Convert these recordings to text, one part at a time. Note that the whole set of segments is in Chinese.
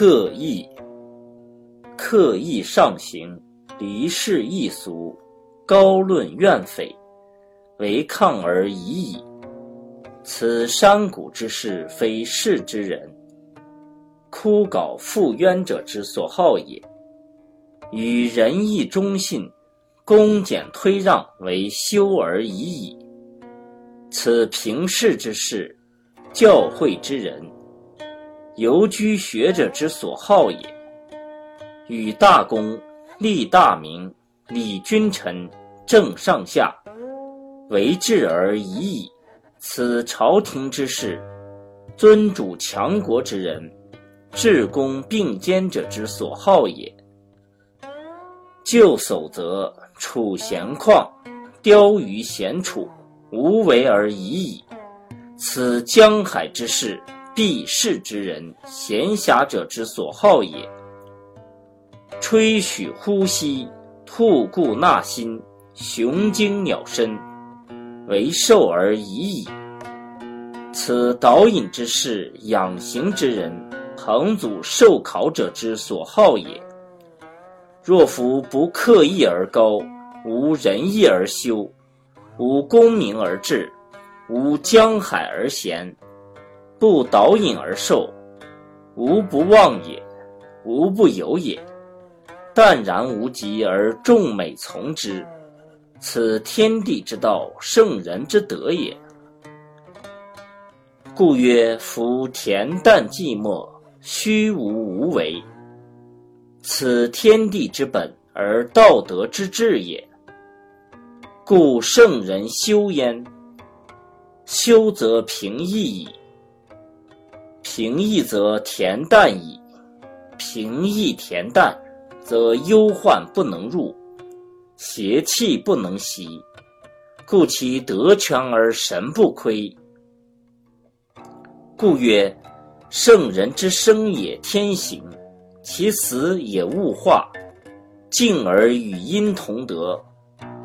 刻意，刻意上行，离世易俗，高论怨匪，为抗而已矣。此山谷之事，非世之人。枯槁复渊者之所好也。与仁义忠信，恭俭推让为修而已矣。此平世之事，教诲之人，游居学者之所好也。与大功，立大名，理君臣，正上下，为治而已矣。此朝廷之事，尊主强国之人，治公并兼者之所好也。就守则处闲旷，雕于闲处，无为而已矣。此江海之事，避世之人，闲暇者之所好也。吹嘘呼吸，吐故纳新，雄精鸟身，为寿而已矣。此导引之事，养形之人，彭祖受考者之所好也。若夫不刻意而高，无仁义而修，无功名而治，无江海而闲，不导引而受，无不忘也，无不有也。淡然无极而众美从之，此天地之道，圣人之德也。故曰：夫恬淡寂寞，虚无无为。此天地之本，而道德之治也。故圣人修焉，修则平易矣。平易则恬淡矣。平易恬淡，则忧患不能入，邪气不能袭，故其德全而神不亏。故曰：圣人之生也天行。其死也物化，静而与阴同德，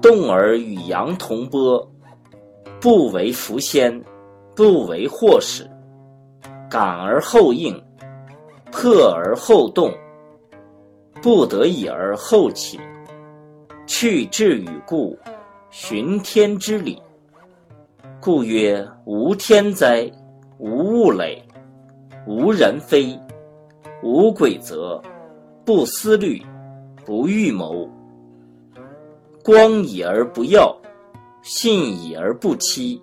动而与阳同波，不为福先，不为祸始，感而后应，破而后动，不得已而后起，去之与故，循天之理。故曰：无天灾，无物累，无人非。无鬼则，不思虑，不预谋。光以而不耀，信以而不欺。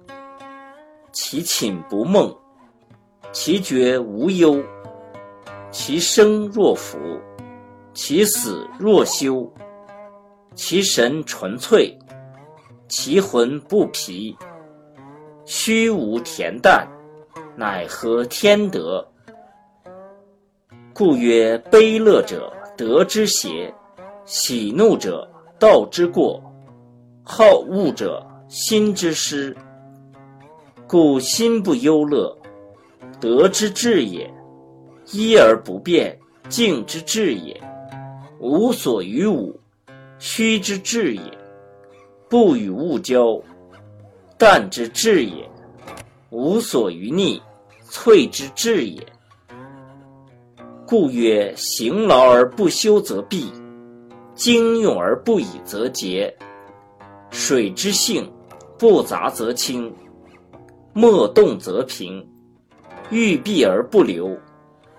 其寝不梦，其觉无忧。其生若浮，其死若休。其神纯粹，其魂不疲。虚无恬淡，乃合天德。故曰：悲乐者，德之邪；喜怒者，道之过；好恶者，心之失。故心不忧乐，德之至也；一而不变，静之至也；无所于物，虚之至也；不与物交，淡之至也；无所于逆，萃之至也。故曰：行劳而不休则弊，精用而不已则竭。水之性，不杂则清，莫动则平。欲避而不留，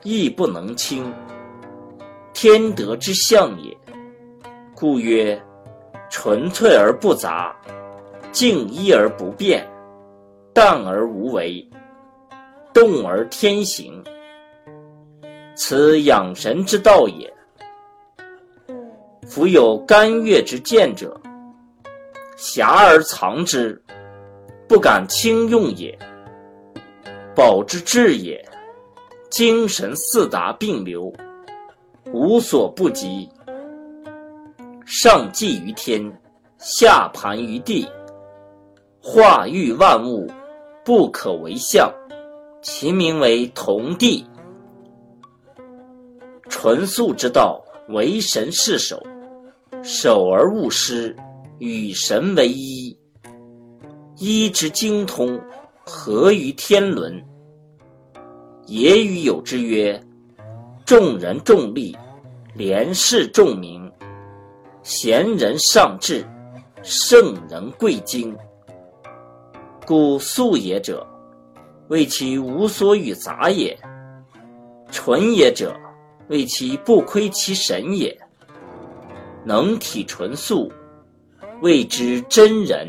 亦不能清。天德之象也。故曰：纯粹而不杂，静一而不变，淡而无为，动而天行。此养神之道也。夫有干月之见者，狭而藏之，不敢轻用也。保之至也，精神四达并流，无所不及。上济于天，下盘于地，化育万物，不可为相。其名为同地。纯素之道，为神是守，守而勿失，与神为一。一之精通，合于天伦。也与有之曰：众人重利，廉士重名，贤人尚志，圣人贵精。故素也者，谓其无所与杂也；纯也者，谓其不亏其神也。能体纯素，谓之真人。